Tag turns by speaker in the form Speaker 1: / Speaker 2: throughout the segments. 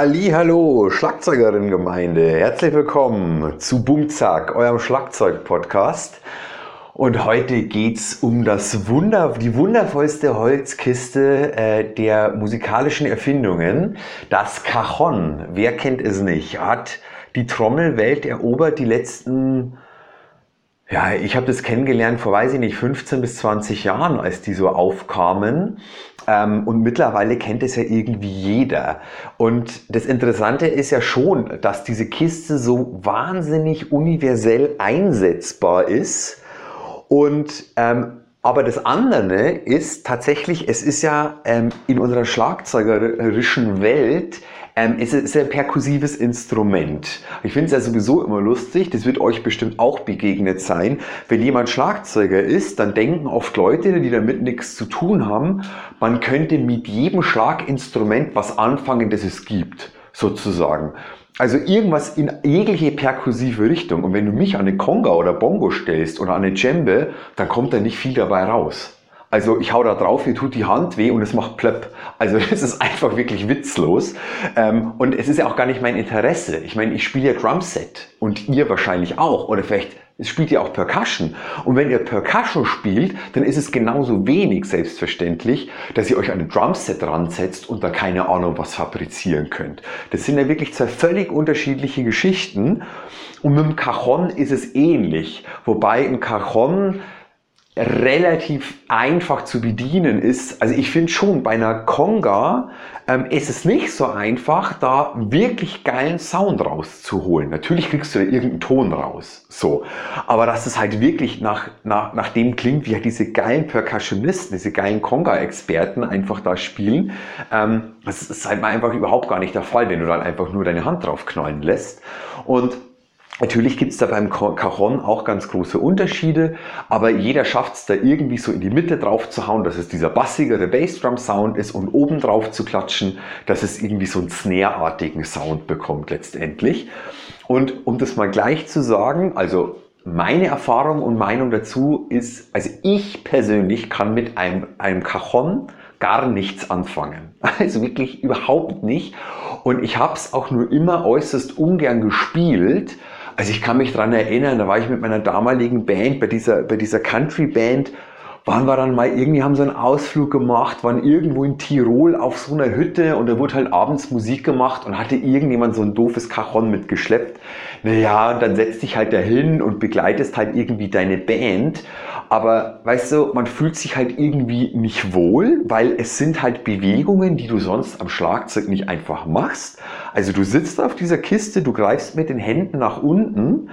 Speaker 1: Hallo, Schlagzeugerin-Gemeinde. Herzlich willkommen zu Boomzack, eurem Schlagzeug-Podcast. Und heute geht's um das Wunder, die wundervollste Holzkiste äh, der musikalischen Erfindungen, das Cajon. Wer kennt es nicht? Hat die Trommelwelt erobert die letzten ja, ich habe das kennengelernt vor, weiß ich nicht, 15 bis 20 Jahren, als die so aufkamen. Ähm, und mittlerweile kennt es ja irgendwie jeder. Und das Interessante ist ja schon, dass diese Kiste so wahnsinnig universell einsetzbar ist. Und ähm, aber das andere ist tatsächlich, es ist ja ähm, in unserer schlagzeugerischen Welt ähm, es ist ein perkussives Instrument. Ich finde es ja sowieso immer lustig, das wird euch bestimmt auch begegnet sein. Wenn jemand Schlagzeuger ist, dann denken oft Leute, die damit nichts zu tun haben, man könnte mit jedem Schlaginstrument was anfangen, das es gibt, sozusagen. Also irgendwas in jegliche perkussive Richtung. Und wenn du mich an eine Conga oder Bongo stellst oder an eine Djembe, dann kommt da nicht viel dabei raus. Also ich hau da drauf, mir tut die Hand weh und es macht plöpp. Also das ist einfach wirklich witzlos. Ähm, und es ist ja auch gar nicht mein Interesse. Ich meine, ich spiele ja Drumset und ihr wahrscheinlich auch. Oder vielleicht es spielt ja auch Percussion. Und wenn ihr Percussion spielt, dann ist es genauso wenig selbstverständlich, dass ihr euch an ein Drumset ransetzt und da keine Ahnung was fabrizieren könnt. Das sind ja wirklich zwei völlig unterschiedliche Geschichten. Und mit dem Cajon ist es ähnlich. Wobei ein Cajon relativ einfach zu bedienen ist. Also ich finde schon, bei einer Conga ähm, ist es nicht so einfach, da wirklich geilen Sound rauszuholen. Natürlich kriegst du da irgendeinen Ton raus, so. Aber dass es halt wirklich nach, nach, nach dem klingt, wie halt diese geilen Percussionisten, diese geilen Conga-Experten einfach da spielen, ähm, das ist halt einfach überhaupt gar nicht der Fall, wenn du dann einfach nur deine Hand drauf knallen lässt. Und Natürlich gibt es da beim Cajon auch ganz große Unterschiede, aber jeder schafft es da irgendwie so in die Mitte drauf zu hauen, dass es dieser bassigere Bassdrum-Sound ist und oben drauf zu klatschen, dass es irgendwie so einen Snare-artigen Sound bekommt letztendlich. Und um das mal gleich zu sagen, also meine Erfahrung und Meinung dazu ist, also ich persönlich kann mit einem, einem Cajon gar nichts anfangen. Also wirklich überhaupt nicht. Und ich habe es auch nur immer äußerst ungern gespielt, also ich kann mich dran erinnern, da war ich mit meiner damaligen Band, bei dieser, bei dieser Country-Band, waren wir dann mal irgendwie, haben so einen Ausflug gemacht, waren irgendwo in Tirol auf so einer Hütte und da wurde halt abends Musik gemacht und hatte irgendjemand so ein doofes Cajon mitgeschleppt. Naja, und dann setzt dich halt dahin und begleitest halt irgendwie deine Band. Aber weißt du, man fühlt sich halt irgendwie nicht wohl, weil es sind halt Bewegungen, die du sonst am Schlagzeug nicht einfach machst. Also du sitzt auf dieser Kiste, du greifst mit den Händen nach unten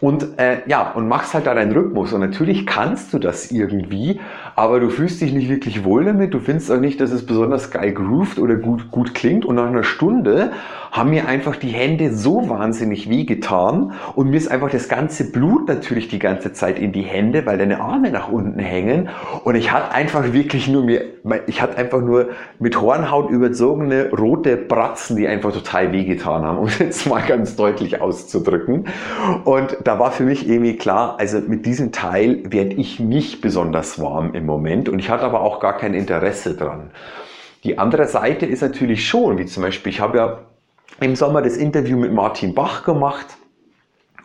Speaker 1: und äh, ja, und machst halt da deinen Rhythmus. Und natürlich kannst du das irgendwie, aber du fühlst dich nicht wirklich wohl damit. Du findest auch nicht, dass es besonders geil grooved oder gut, gut klingt. Und nach einer Stunde haben mir einfach die Hände so wahnsinnig wehgetan und mir ist einfach das ganze Blut natürlich die ganze Zeit in die Hände, weil deine Arme nach unten hängen. Und ich hatte einfach wirklich nur mir, ich hatte einfach nur mit Hornhaut überzogene rote Bratzen, die einfach total wehgetan haben, um es jetzt mal ganz deutlich auszudrücken. Und da war für mich irgendwie klar, also mit diesem Teil werde ich nicht besonders warm im Moment und ich hatte aber auch gar kein Interesse dran. Die andere Seite ist natürlich schon, wie zum Beispiel, ich habe ja im Sommer das Interview mit Martin Bach gemacht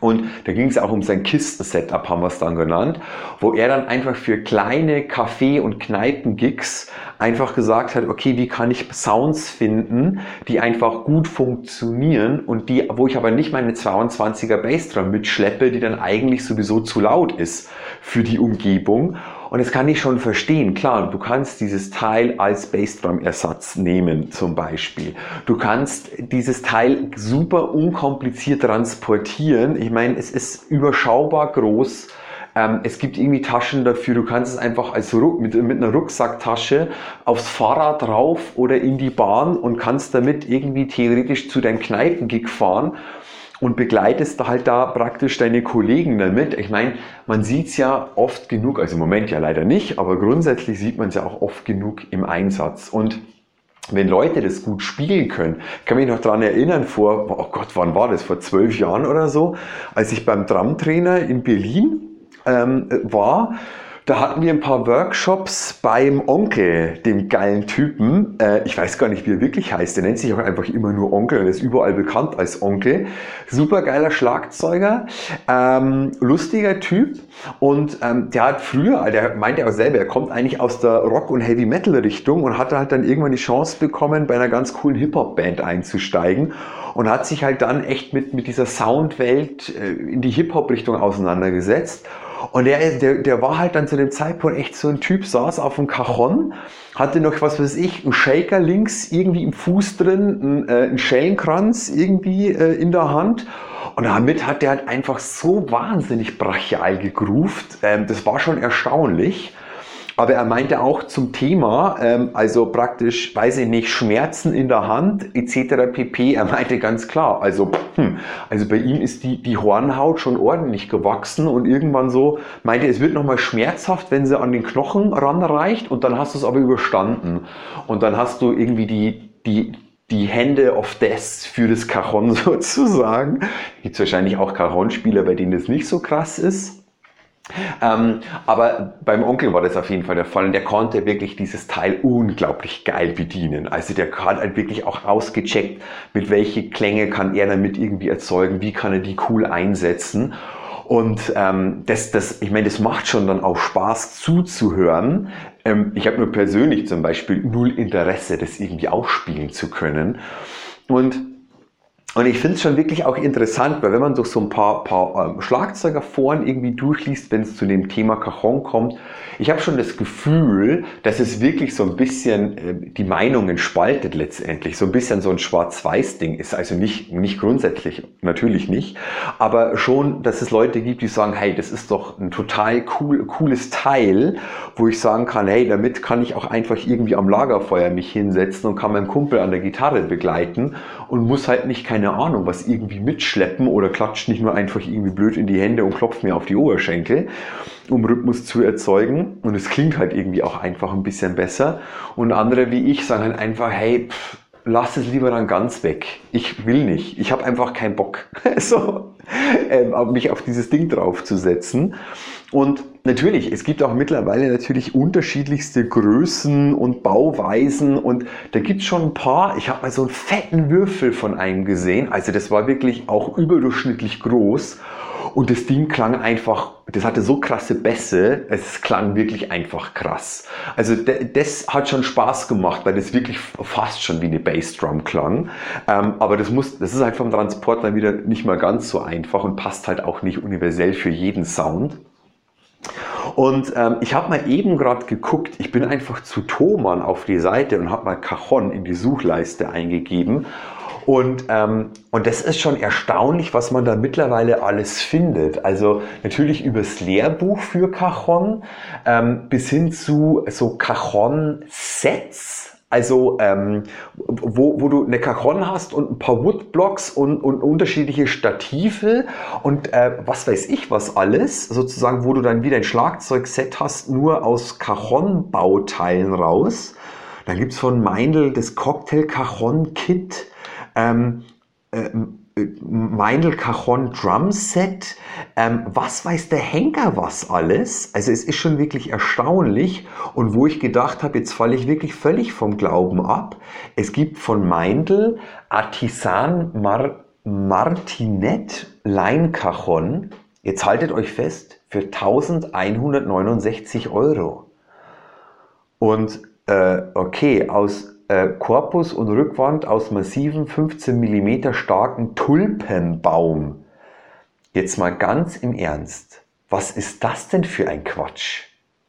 Speaker 1: und da ging es auch um sein Kisten-Setup, haben wir es dann genannt, wo er dann einfach für kleine Café- und Kneipen-Gigs einfach gesagt hat, okay, wie kann ich Sounds finden, die einfach gut funktionieren und die, wo ich aber nicht meine 22er Bassdrum mitschleppe, die dann eigentlich sowieso zu laut ist für die Umgebung. Und das kann ich schon verstehen. Klar, du kannst dieses Teil als Bassdrum-Ersatz nehmen zum Beispiel. Du kannst dieses Teil super unkompliziert transportieren. Ich meine, es ist überschaubar groß. Ähm, es gibt irgendwie Taschen dafür. Du kannst es einfach als mit, mit einer Rucksacktasche aufs Fahrrad drauf oder in die Bahn und kannst damit irgendwie theoretisch zu deinem Kneipengig fahren und begleitest halt da praktisch deine Kollegen damit. Ich meine, man sieht es ja oft genug, also im Moment ja leider nicht, aber grundsätzlich sieht man es ja auch oft genug im Einsatz. Und wenn Leute das gut spielen können, kann mich noch daran erinnern, vor, oh Gott, wann war das? Vor zwölf Jahren oder so, als ich beim Drumtrainer in Berlin ähm, war, Da hatten wir ein paar Workshops beim Onkel, dem geilen Typen. Äh, ich weiß gar nicht, wie er wirklich heißt. Der nennt sich auch einfach immer nur Onkel und ist überall bekannt als Onkel. Super geiler Schlagzeuger, ähm, lustiger Typ. Und ähm, der hat früher, der meinte auch selber, er kommt eigentlich aus der Rock- und Heavy-Metal-Richtung und hatte halt dann irgendwann die Chance bekommen, bei einer ganz coolen Hip-Hop-Band einzusteigen und hat sich halt dann echt mit, mit dieser Soundwelt äh, in die Hip-Hop-Richtung auseinandergesetzt und der, der, der war halt dann zu dem Zeitpunkt echt so ein Typ, saß auf dem Cajon, hatte noch, was weiß ich, einen Shaker links irgendwie im Fuß drin, einen, äh, einen Schellenkranz irgendwie äh, in der Hand. Und damit hat der halt einfach so wahnsinnig brachial gegruft. Ähm, das war schon erstaunlich. Aber er meinte auch zum Thema, ähm, also praktisch, weiß ich nicht, Schmerzen in der Hand etc. pp. Er meinte ganz klar, also, hm, also bei ihm ist die, die Hornhaut schon ordentlich gewachsen und irgendwann so meinte, es wird nochmal schmerzhaft, wenn sie an den Knochen ranreicht und dann hast du es aber überstanden. Und dann hast du irgendwie die, die, die Hände of Death für das Cajon sozusagen. Gibt wahrscheinlich auch Cajon-Spieler, bei denen das nicht so krass ist. Ähm, aber beim Onkel war das auf jeden Fall der Fall und der konnte wirklich dieses Teil unglaublich geil bedienen. Also der hat halt wirklich auch ausgecheckt, mit welche Klänge kann er damit irgendwie erzeugen, wie kann er die cool einsetzen. Und ähm, das, das, ich meine, das macht schon dann auch Spaß zuzuhören. Ähm, ich habe nur persönlich zum Beispiel null Interesse, das irgendwie ausspielen zu können. Und und ich finde es schon wirklich auch interessant, weil wenn man durch so ein paar, paar ähm, Schlagzeugerforen irgendwie durchliest, wenn es zu dem Thema Cajon kommt, ich habe schon das Gefühl, dass es wirklich so ein bisschen äh, die Meinungen spaltet letztendlich, so ein bisschen so ein Schwarz-Weiß-Ding ist. Also nicht, nicht grundsätzlich, natürlich nicht, aber schon, dass es Leute gibt, die sagen, hey, das ist doch ein total cool, cooles Teil, wo ich sagen kann, hey, damit kann ich auch einfach irgendwie am Lagerfeuer mich hinsetzen und kann meinen Kumpel an der Gitarre begleiten und muss halt nicht kein keine Ahnung, was irgendwie mitschleppen oder klatscht nicht nur einfach irgendwie blöd in die Hände und klopft mir auf die Oberschenkel, um Rhythmus zu erzeugen. Und es klingt halt irgendwie auch einfach ein bisschen besser. Und andere wie ich sagen halt einfach, hey, pff, lass es lieber dann ganz weg. Ich will nicht. Ich habe einfach keinen Bock, so, ähm, mich auf dieses Ding draufzusetzen. Und natürlich, es gibt auch mittlerweile natürlich unterschiedlichste Größen und Bauweisen und da gibt es schon ein paar. Ich habe mal so einen fetten Würfel von einem gesehen. Also das war wirklich auch überdurchschnittlich groß. Und das Ding klang einfach, das hatte so krasse Bässe, es klang wirklich einfach krass. Also das hat schon Spaß gemacht, weil das wirklich fast schon wie eine Bassdrum klang. Ähm, aber das muss, das ist halt vom Transport dann wieder nicht mal ganz so einfach und passt halt auch nicht universell für jeden Sound. Und ähm, ich habe mal eben gerade geguckt, ich bin einfach zu Thomann auf die Seite und habe mal Cajon in die Suchleiste eingegeben. Und, ähm, und das ist schon erstaunlich, was man da mittlerweile alles findet. Also natürlich übers Lehrbuch für Cajon ähm, bis hin zu so Cajon-Sets also ähm, wo, wo du eine Cajon hast und ein paar Woodblocks und, und unterschiedliche Stative und äh, was weiß ich was alles, sozusagen, wo du dann wieder ein Schlagzeugset hast, nur aus Cajon-Bauteilen raus. Dann gibt's von Meindl das Cocktail Cajon Kit. Ähm, äh, Meindl Cajon Drum Set. Ähm, was weiß der Henker was alles? Also es ist schon wirklich erstaunlich. Und wo ich gedacht habe, jetzt falle ich wirklich völlig vom Glauben ab. Es gibt von Meindl Artisan Mar Martinet Line Cajon. Jetzt haltet euch fest, für 1169 Euro. Und äh, okay, aus Korpus und Rückwand aus massiven 15 mm starken Tulpenbaum. Jetzt mal ganz im Ernst. Was ist das denn für ein Quatsch?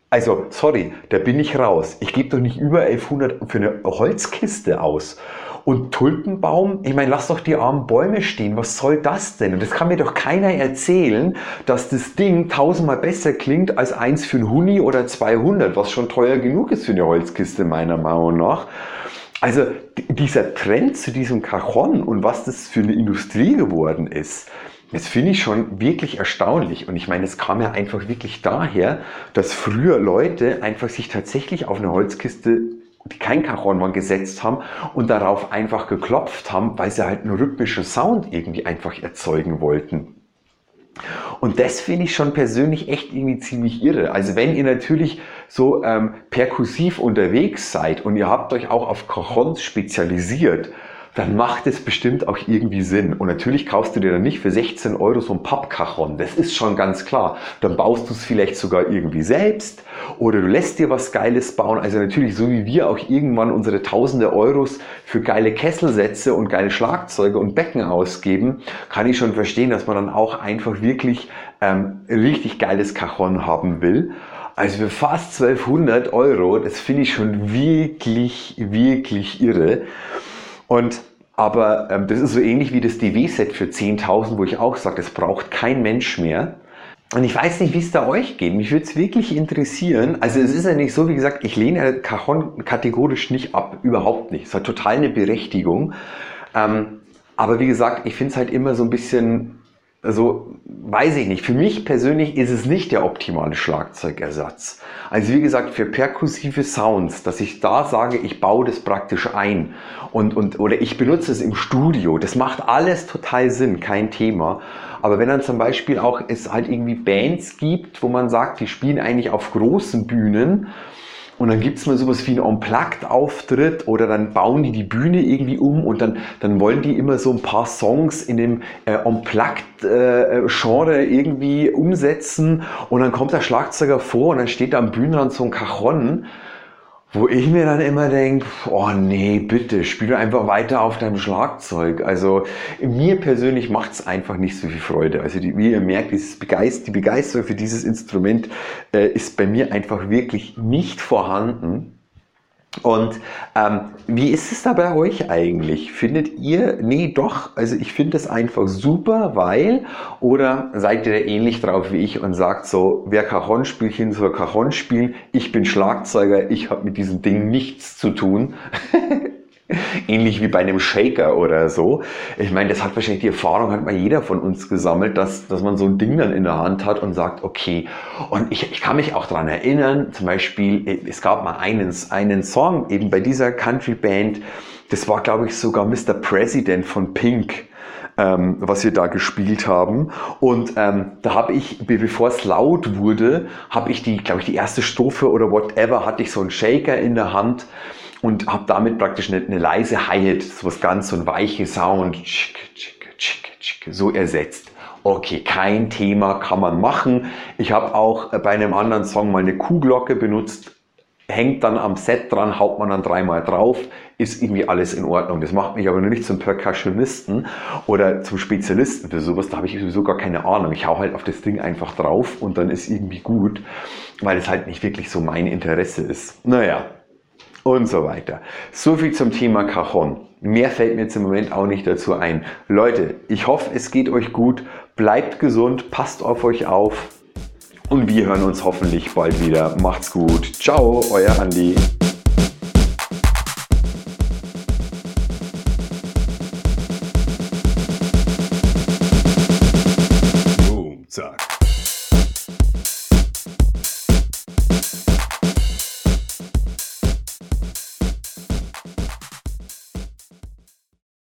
Speaker 1: Also, sorry, da bin ich raus. Ich gebe doch nicht über 1100 für eine Holzkiste aus. Und Tulpenbaum, ich meine, lass doch die armen Bäume stehen. Was soll das denn? Und das kann mir doch keiner erzählen, dass das Ding tausendmal besser klingt als eins für ein Huni oder 200, was schon teuer genug ist für eine Holzkiste meiner Meinung nach. Also dieser Trend zu diesem Cajon und was das für eine Industrie geworden ist, das finde ich schon wirklich erstaunlich. Und ich meine, es kam ja einfach wirklich daher, dass früher Leute einfach sich tatsächlich auf eine Holzkiste, die kein Cajon war, gesetzt haben und darauf einfach geklopft haben, weil sie halt einen rhythmischen Sound irgendwie einfach erzeugen wollten. Und das finde ich schon persönlich echt irgendwie ziemlich irre. Also wenn ihr natürlich so ähm, perkussiv unterwegs seid und ihr habt euch auch auf Cajons spezialisiert, dann macht es bestimmt auch irgendwie Sinn. Und natürlich kaufst du dir dann nicht für 16 Euro so ein Pappkachon. Das ist schon ganz klar. Dann baust du es vielleicht sogar irgendwie selbst oder du lässt dir was Geiles bauen. Also natürlich, so wie wir auch irgendwann unsere tausende Euros für geile Kesselsätze und geile Schlagzeuge und Becken ausgeben, kann ich schon verstehen, dass man dann auch einfach wirklich ähm, richtig geiles Cajon haben will. Also für fast 1200 Euro, das finde ich schon wirklich, wirklich irre. Und aber ähm, das ist so ähnlich wie das DW-Set für 10.000, wo ich auch sage, das braucht kein Mensch mehr. Und ich weiß nicht, wie es da euch geht. Mich würde es wirklich interessieren. Also es ist ja nicht so, wie gesagt, ich lehne Cajon kategorisch nicht ab. Überhaupt nicht. Es hat total eine Berechtigung. Ähm, aber wie gesagt, ich finde es halt immer so ein bisschen also weiß ich nicht. Für mich persönlich ist es nicht der optimale Schlagzeugersatz. Also wie gesagt, für perkussive Sounds, dass ich da sage, ich baue das praktisch ein und, und oder ich benutze es im Studio. Das macht alles total Sinn, kein Thema. Aber wenn dann zum Beispiel auch es halt irgendwie Bands gibt, wo man sagt, die spielen eigentlich auf großen Bühnen und dann gibt es mal sowas wie einen Unplugged-Auftritt oder dann bauen die die Bühne irgendwie um und dann, dann wollen die immer so ein paar Songs in dem äh, Unplugged-Genre äh, irgendwie umsetzen. Und dann kommt der Schlagzeuger vor und dann steht da am Bühnenrand so ein Cajon wo ich mir dann immer denke, oh nee, bitte, spiel einfach weiter auf deinem Schlagzeug. Also mir persönlich macht es einfach nicht so viel Freude. Also die, wie ihr merkt, dieses Begeist die Begeisterung für dieses Instrument äh, ist bei mir einfach wirklich nicht vorhanden. Und ähm, wie ist es da bei euch eigentlich? Findet ihr, nee, doch, also ich finde es einfach super, weil, oder seid ihr da ähnlich drauf wie ich und sagt so, wer Cajon-Spielchen soll Cajon spielen, ich bin Schlagzeuger, ich habe mit diesem Ding nichts zu tun. Ähnlich wie bei einem Shaker oder so. Ich meine, das hat wahrscheinlich die Erfahrung, hat mal jeder von uns gesammelt, dass, dass man so ein Ding dann in der Hand hat und sagt, okay. Und ich, ich kann mich auch daran erinnern, zum Beispiel, es gab mal einen, einen Song eben bei dieser Country Band, das war glaube ich sogar Mr. President von Pink. Ähm, was wir da gespielt haben. Und ähm, da habe ich, bevor es laut wurde, habe ich die, glaube ich, die erste Strophe oder whatever, hatte ich so einen Shaker in der Hand und habe damit praktisch eine, eine leise Hi-Hat, so was ganz so ein weiche Sound, so ersetzt. Okay, kein Thema, kann man machen. Ich habe auch bei einem anderen Song mal eine Kuhglocke benutzt, hängt dann am Set dran, haut man dann dreimal drauf, ist irgendwie alles in Ordnung. Das macht mich aber nur nicht zum Percussionisten oder zum Spezialisten für sowas, da habe ich sowieso gar keine Ahnung. Ich hau halt auf das Ding einfach drauf und dann ist irgendwie gut, weil es halt nicht wirklich so mein Interesse ist. Naja, und so weiter. So viel zum Thema Cajon. Mehr fällt mir jetzt im Moment auch nicht dazu ein. Leute, ich hoffe, es geht euch gut. Bleibt gesund, passt auf euch auf. Und wir hören uns hoffentlich bald wieder. Macht's gut. Ciao, euer Andi.